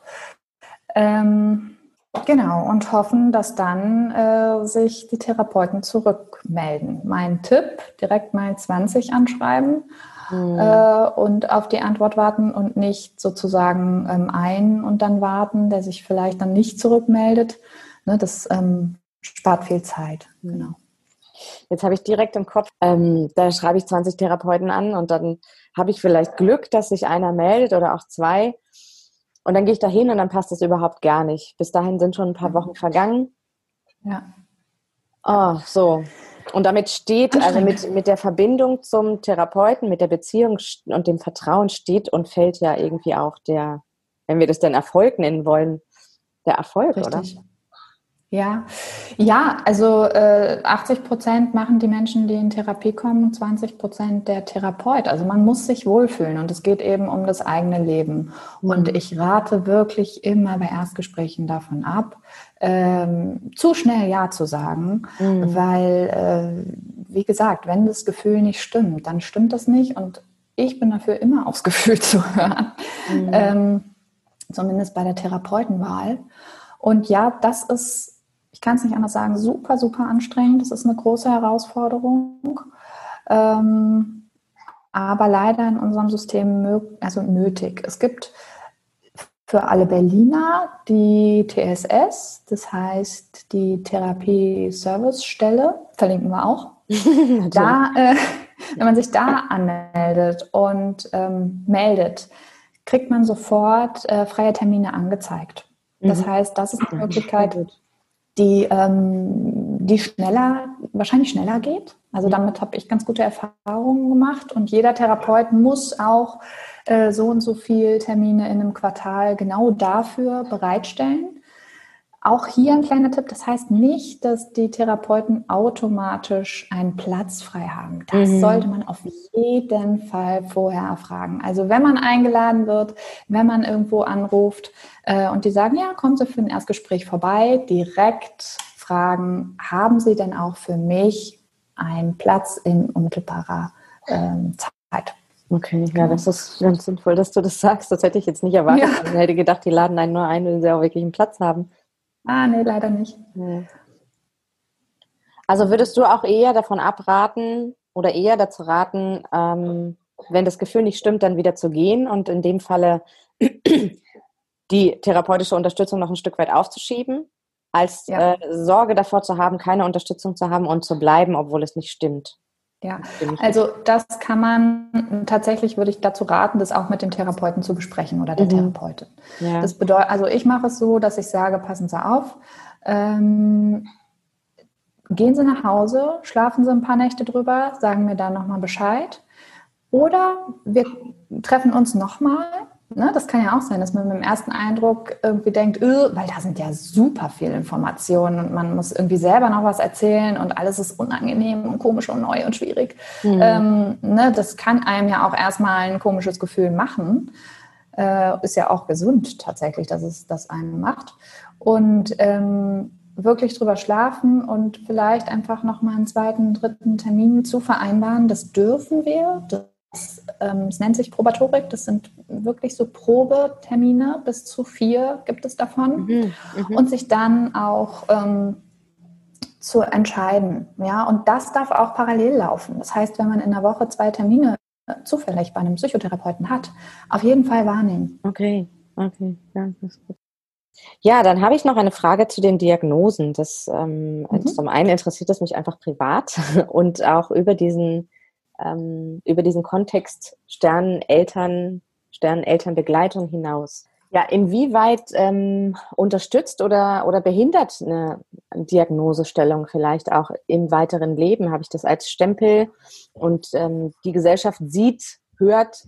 Ähm, genau, und hoffen, dass dann äh, sich die Therapeuten zurückmelden. Mein Tipp, direkt mal 20 anschreiben mhm. äh, und auf die Antwort warten und nicht sozusagen ähm, ein und dann warten, der sich vielleicht dann nicht zurückmeldet, Ne, das ähm, spart viel Zeit. Genau. Jetzt habe ich direkt im Kopf, ähm, da schreibe ich 20 Therapeuten an und dann habe ich vielleicht Glück, dass sich einer meldet oder auch zwei. Und dann gehe ich da hin und dann passt das überhaupt gar nicht. Bis dahin sind schon ein paar Wochen vergangen. Ja. Oh, so. Und damit steht, also mit, mit der Verbindung zum Therapeuten, mit der Beziehung und dem Vertrauen steht und fällt ja irgendwie auch der, wenn wir das denn Erfolg nennen wollen, der Erfolg, Richtig. oder? Ja, ja, also äh, 80 Prozent machen die Menschen, die in Therapie kommen, und 20 Prozent der Therapeut. Also man muss sich wohlfühlen und es geht eben um das eigene Leben. Mhm. Und ich rate wirklich immer bei Erstgesprächen davon ab, ähm, zu schnell Ja zu sagen, mhm. weil, äh, wie gesagt, wenn das Gefühl nicht stimmt, dann stimmt das nicht und ich bin dafür immer aufs Gefühl zu hören, mhm. ähm, zumindest bei der Therapeutenwahl. Und ja, das ist ich kann es nicht anders sagen, super, super anstrengend. Das ist eine große Herausforderung. Ähm, aber leider in unserem System also nötig. Es gibt für alle Berliner die TSS, das heißt die Therapie-Service-Stelle, verlinken wir auch. da, äh, wenn man sich da anmeldet und ähm, meldet, kriegt man sofort äh, freie Termine angezeigt. Das mhm. heißt, das ist eine Möglichkeit, die, ähm, die schneller, wahrscheinlich schneller geht. Also damit habe ich ganz gute Erfahrungen gemacht und jeder Therapeut muss auch äh, so und so viele Termine in einem Quartal genau dafür bereitstellen. Auch hier ein kleiner Tipp, das heißt nicht, dass die Therapeuten automatisch einen Platz frei haben. Das mhm. sollte man auf jeden Fall vorher erfragen. Also wenn man eingeladen wird, wenn man irgendwo anruft äh, und die sagen, ja, kommen Sie für ein Erstgespräch vorbei, direkt fragen, haben Sie denn auch für mich einen Platz in unmittelbarer ähm, Zeit? Okay, ja, das ist ganz sinnvoll, dass du das sagst. Das hätte ich jetzt nicht erwartet. Ja. Ich hätte gedacht, die laden einen nur ein, wenn sie auch wirklich einen Platz haben. Ah, nee, leider nicht. Also würdest du auch eher davon abraten oder eher dazu raten, ähm, wenn das Gefühl nicht stimmt, dann wieder zu gehen und in dem Falle die therapeutische Unterstützung noch ein Stück weit aufzuschieben, als ja. äh, Sorge davor zu haben, keine Unterstützung zu haben und zu bleiben, obwohl es nicht stimmt? Ja, also das kann man tatsächlich würde ich dazu raten, das auch mit dem Therapeuten zu besprechen oder der mhm. Therapeutin. Ja. Das bedeutet, also ich mache es so, dass ich sage, passen Sie auf, ähm, gehen Sie nach Hause, schlafen Sie ein paar Nächte drüber, sagen mir dann nochmal Bescheid. Oder wir treffen uns nochmal Ne, das kann ja auch sein, dass man mit dem ersten Eindruck irgendwie denkt, öh, weil da sind ja super viele Informationen und man muss irgendwie selber noch was erzählen und alles ist unangenehm und komisch und neu und schwierig. Mhm. Ähm, ne, das kann einem ja auch erstmal ein komisches Gefühl machen. Äh, ist ja auch gesund tatsächlich, dass es das einem macht. Und ähm, wirklich drüber schlafen und vielleicht einfach nochmal einen zweiten, dritten Termin zu vereinbaren, das dürfen wir. Das ähm, es nennt sich Probatorik, das sind wirklich so Probetermine, bis zu vier gibt es davon. Mhm, mh. Und sich dann auch ähm, zu entscheiden. Ja, und das darf auch parallel laufen. Das heißt, wenn man in der Woche zwei Termine zufällig bei einem Psychotherapeuten hat, auf jeden Fall wahrnehmen. Okay, okay, ja, das ist gut. Ja, dann habe ich noch eine Frage zu den Diagnosen. Das ähm, mhm. zum einen interessiert es mich einfach privat und auch über diesen ähm, über diesen Kontext Sterneneltern, Sternenelternbegleitung hinaus. Ja, inwieweit ähm, unterstützt oder, oder behindert eine Diagnosestellung vielleicht auch im weiteren Leben? Habe ich das als Stempel und ähm, die Gesellschaft sieht, hört,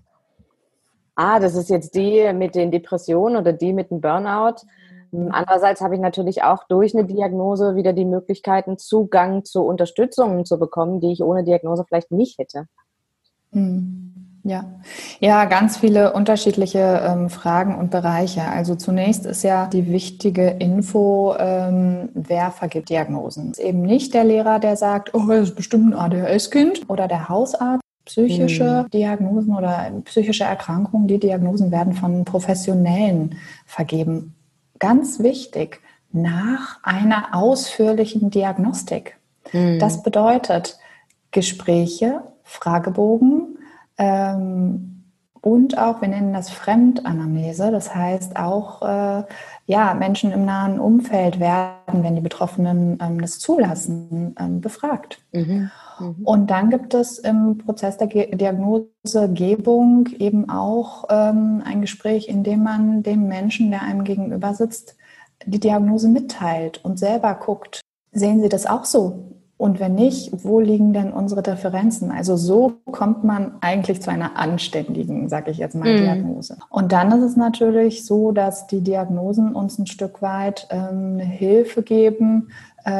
ah, das ist jetzt die mit den Depressionen oder die mit dem Burnout. Andererseits habe ich natürlich auch durch eine Diagnose wieder die Möglichkeiten, Zugang zu Unterstützungen zu bekommen, die ich ohne Diagnose vielleicht nicht hätte. Hm, ja, ja, ganz viele unterschiedliche ähm, Fragen und Bereiche. Also zunächst ist ja die wichtige Info, ähm, wer vergibt Diagnosen. Es ist eben nicht der Lehrer, der sagt, oh, das ist bestimmt ein ADHS-Kind oder der Hausarzt. Psychische hm. Diagnosen oder psychische Erkrankungen, die Diagnosen werden von Professionellen vergeben ganz wichtig, nach einer ausführlichen Diagnostik. Mhm. Das bedeutet Gespräche, Fragebogen ähm, und auch, wir nennen das Fremdanamnese, das heißt auch, äh, ja, Menschen im nahen Umfeld werden, wenn die Betroffenen ähm, das zulassen, ähm, befragt. Mhm. Mhm. Und dann gibt es im Prozess der Diagnosegebung eben auch ähm, ein Gespräch, in dem man dem Menschen, der einem gegenüber sitzt, die Diagnose mitteilt und selber guckt, sehen Sie das auch so? Und wenn nicht, wo liegen denn unsere Differenzen? Also so kommt man eigentlich zu einer anständigen, sage ich jetzt mal, mhm. Diagnose. Und dann ist es natürlich so, dass die Diagnosen uns ein Stück weit ähm, eine Hilfe geben,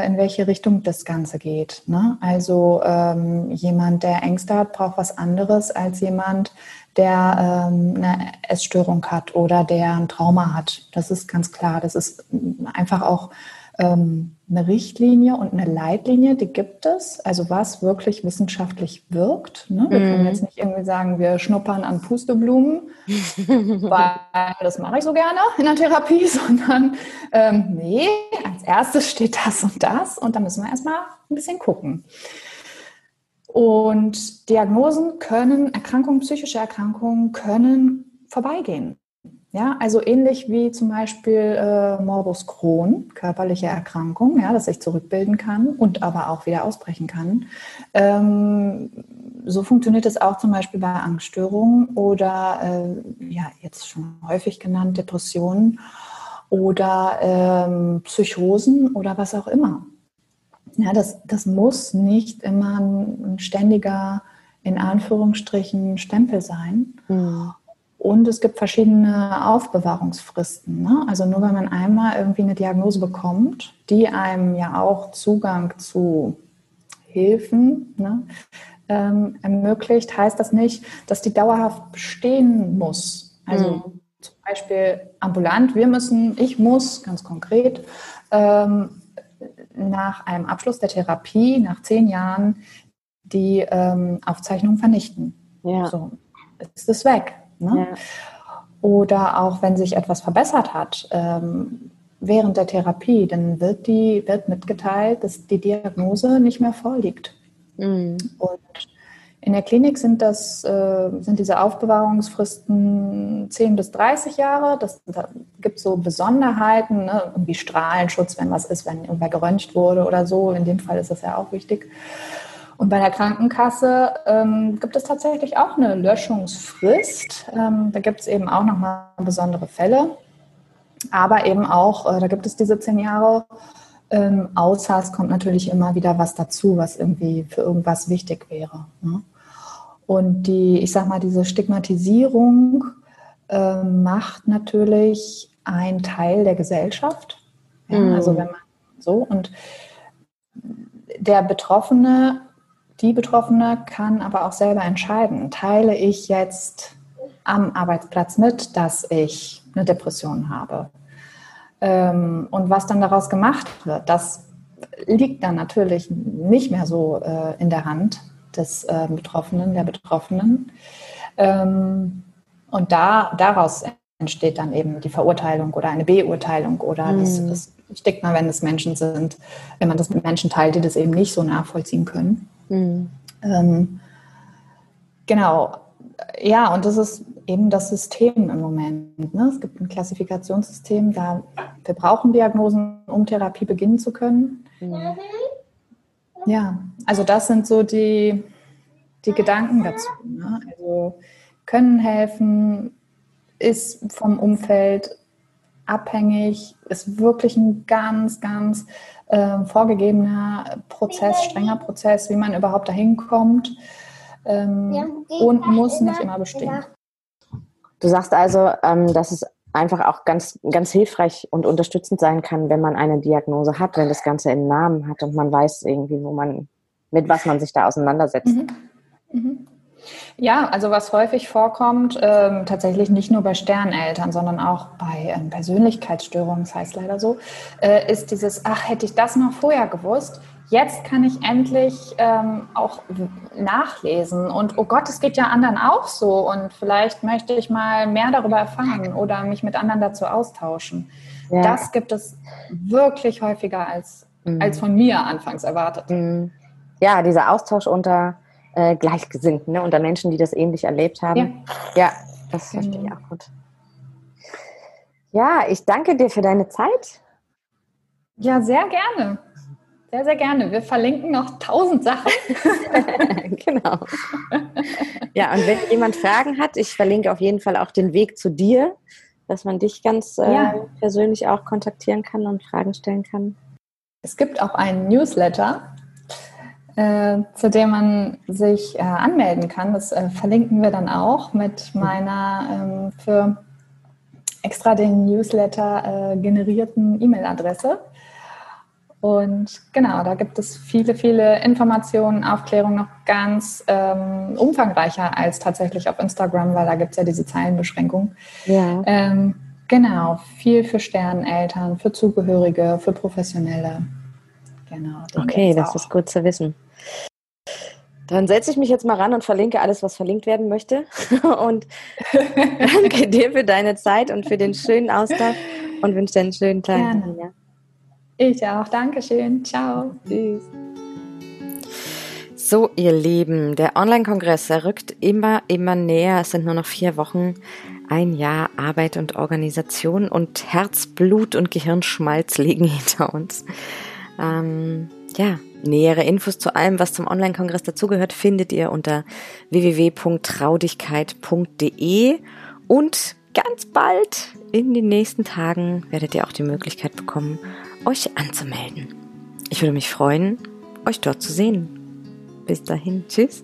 in welche Richtung das Ganze geht. Ne? Also ähm, jemand, der Ängste hat, braucht was anderes als jemand, der ähm, eine Essstörung hat oder der ein Trauma hat. Das ist ganz klar. Das ist einfach auch ähm, eine Richtlinie und eine Leitlinie, die gibt es. Also was wirklich wissenschaftlich wirkt. Ne? Wir mm. können mhm. jetzt nicht irgendwie sagen, wir schnuppern an Pusteblumen, weil das mache ich so gerne in der Therapie, sondern ähm, nee, als erstes steht das und das und da müssen wir erstmal ein bisschen gucken. Und Diagnosen können, Erkrankungen, psychische Erkrankungen können vorbeigehen. Ja, also ähnlich wie zum Beispiel äh, Morbus Crohn, körperliche Erkrankung, ja, dass ich zurückbilden kann und aber auch wieder ausbrechen kann. Ähm, so funktioniert es auch zum Beispiel bei Angststörungen oder äh, ja, jetzt schon häufig genannt Depressionen oder ähm, Psychosen oder was auch immer. Ja, das, das muss nicht immer ein, ständiger, in Anführungsstrichen, Stempel sein. Mhm. Und es gibt verschiedene Aufbewahrungsfristen. Ne? Also nur wenn man einmal irgendwie eine Diagnose bekommt, die einem ja auch Zugang zu Hilfen ne, ähm, ermöglicht, heißt das nicht, dass die dauerhaft bestehen muss. Also mhm. zum Beispiel ambulant, wir müssen, ich muss ganz konkret ähm, nach einem Abschluss der Therapie, nach zehn Jahren, die ähm, Aufzeichnung vernichten. Ja. So ist es weg. Ne? Ja. Oder auch wenn sich etwas verbessert hat ähm, während der Therapie, dann wird, die, wird mitgeteilt, dass die Diagnose nicht mehr vorliegt. Mhm. Und in der Klinik sind, das, äh, sind diese Aufbewahrungsfristen 10 bis 30 Jahre. Das, da gibt es so Besonderheiten, ne? irgendwie Strahlenschutz, wenn was ist, wenn irgendwer geröntgt wurde oder so. In dem Fall ist das ja auch wichtig. Und bei der Krankenkasse ähm, gibt es tatsächlich auch eine Löschungsfrist. Ähm, da gibt es eben auch nochmal besondere Fälle. Aber eben auch, äh, da gibt es diese zehn Jahre ähm, außer es kommt natürlich immer wieder was dazu, was irgendwie für irgendwas wichtig wäre. Ne? Und die, ich sag mal, diese Stigmatisierung äh, macht natürlich ein Teil der Gesellschaft. Ja? Mhm. Also wenn man so und der Betroffene, die Betroffene kann aber auch selber entscheiden, teile ich jetzt am Arbeitsplatz mit, dass ich eine Depression habe ähm, und was dann daraus gemacht wird, das liegt dann natürlich nicht mehr so äh, in der Hand des äh, Betroffenen, der Betroffenen. Ähm, und da, daraus entsteht dann eben die Verurteilung oder eine Beurteilung oder mhm. das, das Stigma, wenn es Menschen sind, wenn man das mit Menschen teilt, die das eben nicht so nachvollziehen können. Mhm. Ähm, genau. Ja, und das ist eben das System im Moment. Ne? Es gibt ein Klassifikationssystem, da wir brauchen Diagnosen, um Therapie beginnen zu können. Mhm. Ja, also das sind so die, die Gedanken dazu. Ne? Also können helfen, ist vom Umfeld abhängig, ist wirklich ein ganz, ganz äh, vorgegebener Prozess, strenger Prozess, wie man überhaupt dahin kommt ähm, und muss nicht immer bestehen. Du sagst also, ähm, dass es einfach auch ganz, ganz hilfreich und unterstützend sein kann, wenn man eine Diagnose hat, wenn das Ganze einen Namen hat und man weiß irgendwie, wo man, mit was man sich da auseinandersetzt. Mhm. Mhm. Ja, also was häufig vorkommt, ähm, tatsächlich nicht nur bei Sterneltern, sondern auch bei ähm, Persönlichkeitsstörungen, das heißt leider so, äh, ist dieses, ach, hätte ich das noch vorher gewusst, jetzt kann ich endlich ähm, auch nachlesen und oh Gott, es geht ja anderen auch so und vielleicht möchte ich mal mehr darüber erfahren oder mich mit anderen dazu austauschen. Ja. Das gibt es wirklich häufiger als, mhm. als von mir anfangs erwartet. Mhm. Ja, dieser Austausch unter äh, Gleichgesinnten, ne? unter Menschen, die das ähnlich erlebt haben. Ja, ja das verstehe ich genau. auch gut. Ja, ich danke dir für deine Zeit. Ja, sehr gerne. Sehr, sehr gerne. Wir verlinken noch tausend Sachen. genau. Ja, und wenn jemand Fragen hat, ich verlinke auf jeden Fall auch den Weg zu dir, dass man dich ganz äh, ja. persönlich auch kontaktieren kann und Fragen stellen kann. Es gibt auch einen Newsletter, äh, zu dem man sich äh, anmelden kann. Das äh, verlinken wir dann auch mit meiner ähm, für extra den Newsletter äh, generierten E-Mail-Adresse. Und genau, da gibt es viele, viele Informationen, Aufklärung noch ganz ähm, umfangreicher als tatsächlich auf Instagram, weil da gibt es ja diese Zeilenbeschränkung. Ja. Ähm, genau, viel für Sterneneltern, für Zugehörige, für Professionelle. Genau. Okay, das auch. ist gut zu wissen. Dann setze ich mich jetzt mal ran und verlinke alles, was verlinkt werden möchte. Und danke dir für deine Zeit und für den schönen Austausch und wünsche dir einen schönen Tag. Gerne. Ich auch. Dankeschön. Ciao. Tschüss. So, ihr Lieben, der Online-Kongress rückt immer, immer näher. Es sind nur noch vier Wochen. Ein Jahr Arbeit und Organisation und Herzblut und Gehirnschmalz liegen hinter uns. Ähm, ja, nähere Infos zu allem, was zum Online-Kongress dazugehört, findet ihr unter www.traudigkeit.de und ganz bald in den nächsten Tagen werdet ihr auch die Möglichkeit bekommen, euch anzumelden. Ich würde mich freuen, euch dort zu sehen. Bis dahin, tschüss.